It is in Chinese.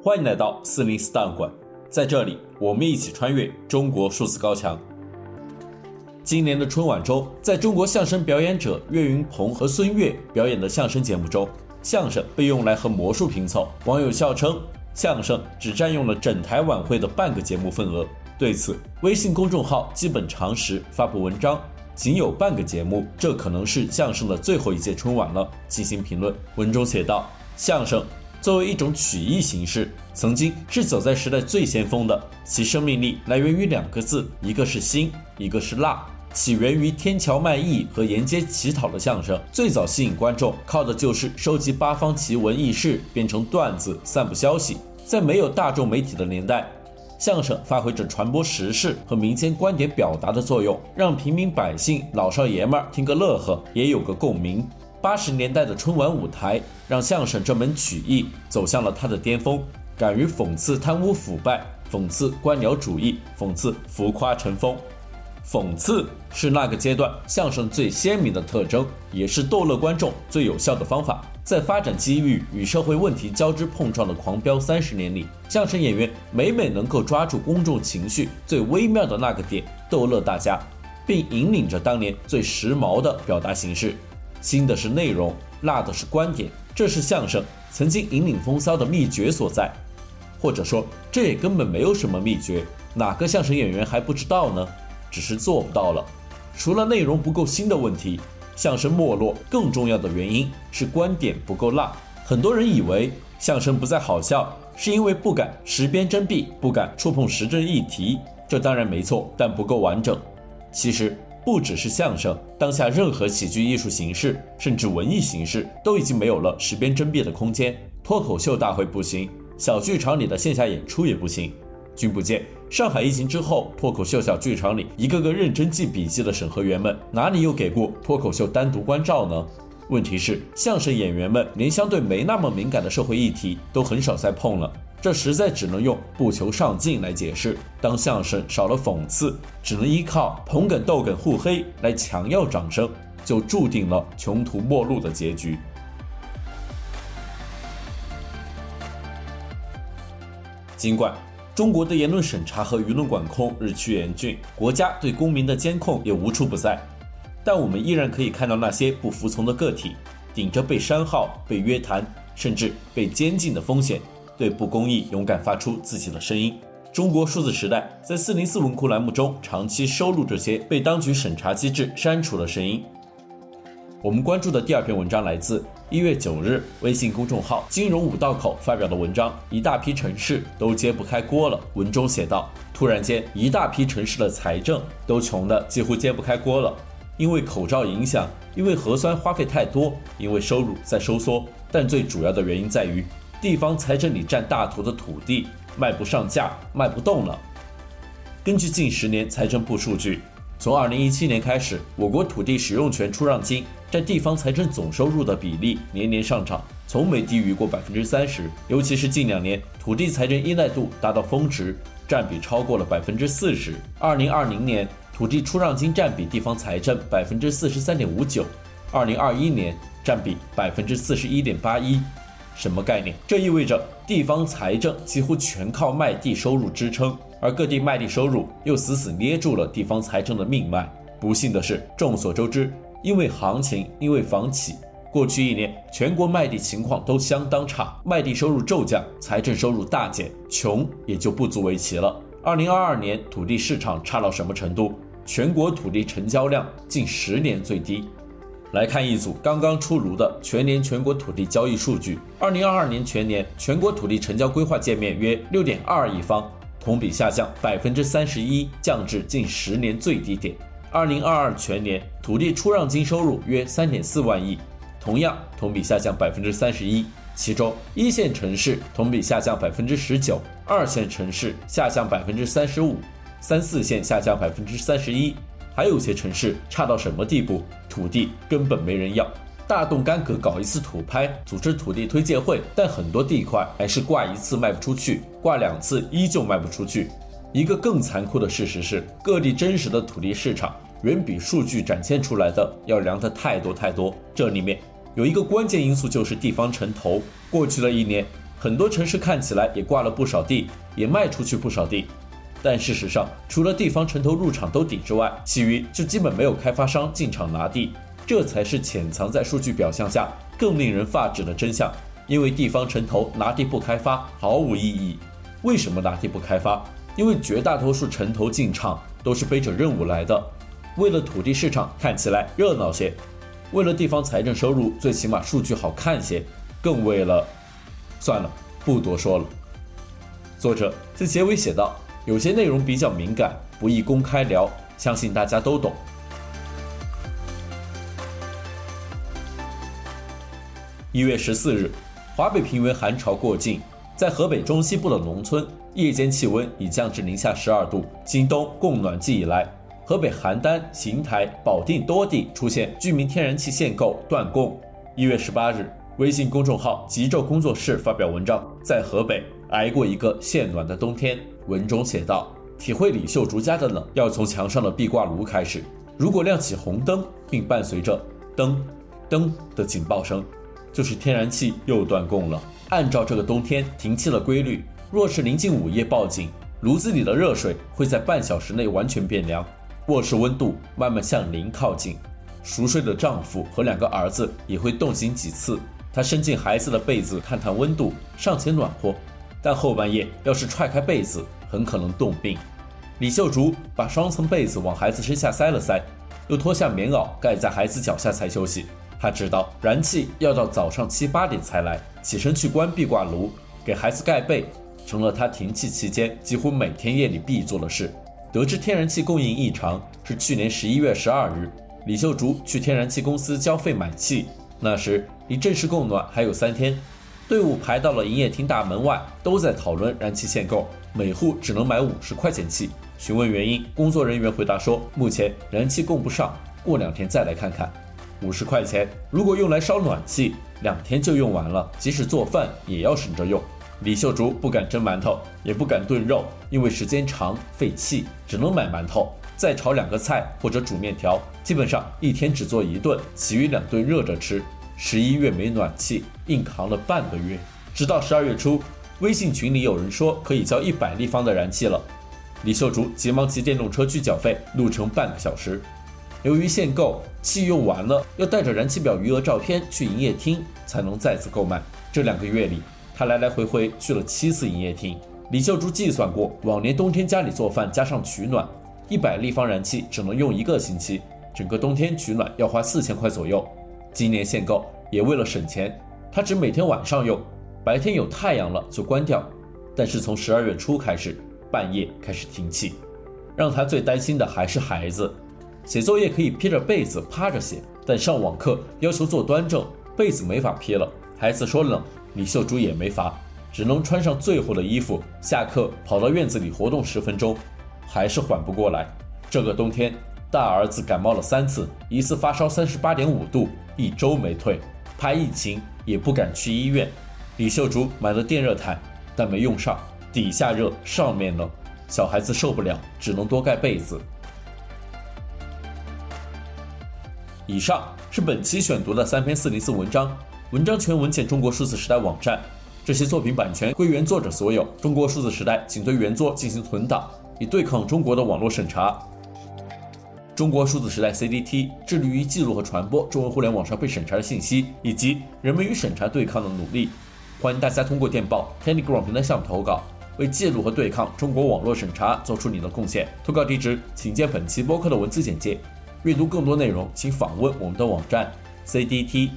欢迎来到四零四档案馆，在这里，我们一起穿越中国数字高墙。今年的春晚中，在中国相声表演者岳云鹏和孙越表演的相声节目中，相声被用来和魔术拼凑，网友笑称相声只占用了整台晚会的半个节目份额。对此，微信公众号基本常识发布文章，仅有半个节目，这可能是相声的最后一届春晚了。进行评论，文中写道：相声作为一种曲艺形式，曾经是走在时代最先锋的，其生命力来源于两个字，一个是新，一个是辣。起源于天桥卖艺和沿街乞讨的相声，最早吸引观众靠的就是收集八方奇闻异事，变成段子，散布消息。在没有大众媒体的年代，相声发挥着传播时事和民间观点表达的作用，让平民百姓、老少爷们儿听个乐呵，也有个共鸣。八十年代的春晚舞台，让相声这门曲艺走向了它的巅峰，敢于讽刺贪污腐败，讽刺官僚主义，讽刺浮夸成风。讽刺是那个阶段相声最鲜明的特征，也是逗乐观众最有效的方法。在发展机遇与社会问题交织碰撞的狂飙三十年里，相声演员每每能够抓住公众情绪最微妙的那个点，逗乐大家，并引领着当年最时髦的表达形式。新的是内容，辣的是观点，这是相声曾经引领风骚的秘诀所在。或者说，这也根本没有什么秘诀，哪个相声演员还不知道呢？只是做不到了。除了内容不够新的问题，相声没落更重要的原因是观点不够辣。很多人以为相声不再好笑，是因为不敢实编真币，不敢触碰时政议题。这当然没错，但不够完整。其实不只是相声，当下任何喜剧艺术形式，甚至文艺形式，都已经没有了十边争辩的空间。脱口秀大会不行，小剧场里的线下演出也不行。君不见，上海疫情之后，脱口秀小剧场里一个个认真记笔记的审核员们，哪里又给过脱口秀单独关照呢？问题是，相声演员们连相对没那么敏感的社会议题都很少再碰了，这实在只能用不求上进来解释。当相声少了讽刺，只能依靠捧哏逗哏互黑来强要掌声，就注定了穷途末路的结局。尽管。中国的言论审查和舆论管控日趋严峻，国家对公民的监控也无处不在，但我们依然可以看到那些不服从的个体，顶着被删号、被约谈，甚至被监禁的风险，对不公义勇敢发出自己的声音。中国数字时代在四零四文库栏目中长期收录这些被当局审查机制删除的声音。我们关注的第二篇文章来自一月九日微信公众号“金融五道口”发表的文章，一大批城市都揭不开锅了。文中写道：“突然间，一大批城市的财政都穷得几乎揭不开锅了，因为口罩影响，因为核酸花费太多，因为收入在收缩。但最主要的原因在于，地方财政里占大头的土地卖不上价，卖不动了。根据近十年财政部数据。”从二零一七年开始，我国土地使用权出让金占地方财政总收入的比例年年上涨，从没低于过百分之三十。尤其是近两年，土地财政依赖度达到峰值，占比超过了百分之四十。二零二零年，土地出让金占比地方财政百分之四十三点五九，二零二一年占比百分之四十一点八一。什么概念？这意味着地方财政几乎全靠卖地收入支撑。而各地卖地收入又死死捏住了地方财政的命脉。不幸的是，众所周知，因为行情，因为房企，过去一年全国卖地情况都相当差，卖地收入骤降，财政收入大减，穷也就不足为奇了。二零二二年土地市场差到什么程度？全国土地成交量近十年最低。来看一组刚刚出炉的全年全国土地交易数据：二零二二年全年全国土地成交规划界面约六点二亿方。同比下降百分之三十一，降至近十年最低点。二零二二全年土地出让金收入约三点四万亿，同样同比下降百分之三十一。其中一线城市同比下降百分之十九，二线城市下降百分之三十五，三四线下降百分之三十一，还有些城市差到什么地步？土地根本没人要。大动干戈搞一次土拍，组织土地推介会，但很多地块还是挂一次卖不出去，挂两次依旧卖不出去。一个更残酷的事实是，各地真实的土地市场远比数据展现出来的要凉得太多太多。这里面有一个关键因素，就是地方城投。过去的一年，很多城市看起来也挂了不少地，也卖出去不少地。但事实上，除了地方城投入场兜底之外，其余就基本没有开发商进场拿地，这才是潜藏在数据表象下更令人发指的真相。因为地方城投拿地不开发毫无意义。为什么拿地不开发？因为绝大多数城投进场都是背着任务来的，为了土地市场看起来热闹些，为了地方财政收入最起码数据好看些，更为了……算了，不多说了。作者在结尾写道。有些内容比较敏感，不宜公开聊，相信大家都懂。一月十四日，华北平原寒潮过境，在河北中西部的农村，夜间气温已降至零下十二度。今冬供暖季以来，河北邯郸、邢台、保定多地出现居民天然气限购断供。一月十八日，微信公众号“极昼工作室”发表文章，在河北挨过一个限暖的冬天。文中写道：“体会李秀竹家的冷，要从墙上的壁挂炉开始。如果亮起红灯，并伴随着噔噔的警报声，就是天然气又断供了。按照这个冬天停气的规律，若是临近午夜报警，炉子里的热水会在半小时内完全变凉，卧室温度慢慢向零靠近。熟睡的丈夫和两个儿子也会冻醒几次。他伸进孩子的被子探探温度，尚且暖和，但后半夜要是踹开被子。”很可能冻病。李秀竹把双层被子往孩子身下塞了塞，又脱下棉袄盖在孩子脚下才休息。他知道燃气要到早上七八点才来，起身去关壁挂炉，给孩子盖被，成了他停气期间几乎每天夜里必做的事。得知天然气供应异常是去年十一月十二日，李秀竹去天然气公司交费买气，那时离正式供暖还有三天，队伍排到了营业厅大门外，都在讨论燃气限购。每户只能买五十块钱气。询问原因，工作人员回答说：“目前燃气供不上，过两天再来看看。”五十块钱如果用来烧暖气，两天就用完了，即使做饭也要省着用。李秀竹不敢蒸馒头，也不敢炖肉，因为时间长费气，只能买馒头，再炒两个菜或者煮面条。基本上一天只做一顿，其余两顿热着吃。十一月没暖气，硬扛了半个月，直到十二月初。微信群里有人说可以交一百立方的燃气了，李秀竹急忙骑电动车去缴费，路程半个小时。由于限购，气用完了要带着燃气表余额照片去营业厅才能再次购买。这两个月里，他来来回回去了七次营业厅。李秀竹计算过，往年冬天家里做饭加上取暖，一百立方燃气只能用一个星期，整个冬天取暖要花四千块左右。今年限购也为了省钱，他只每天晚上用。白天有太阳了就关掉，但是从十二月初开始，半夜开始停气，让他最担心的还是孩子。写作业可以披着被子趴着写，但上网课要求坐端正，被子没法披了。孩子说冷，李秀珠也没法，只能穿上最厚的衣服。下课跑到院子里活动十分钟，还是缓不过来。这个冬天，大儿子感冒了三次，一次发烧三十八点五度，一周没退，怕疫情也不敢去医院。李秀竹买了电热毯，但没用上，底下热，上面冷，小孩子受不了，只能多盖被子。以上是本期选读的三篇四零四文章，文章全文见中国数字时代网站。这些作品版权归原作者所有，中国数字时代仅对原作进行存档，以对抗中国的网络审查。中国数字时代 CDT 致力于记录和传播中文互联网上被审查的信息，以及人们与审查对抗的努力。欢迎大家通过电报 Telegram 平台项目投稿，为记录和对抗中国网络审查做出你的贡献。投稿地址请见本期播客的文字简介。阅读更多内容，请访问我们的网站 cdt.media。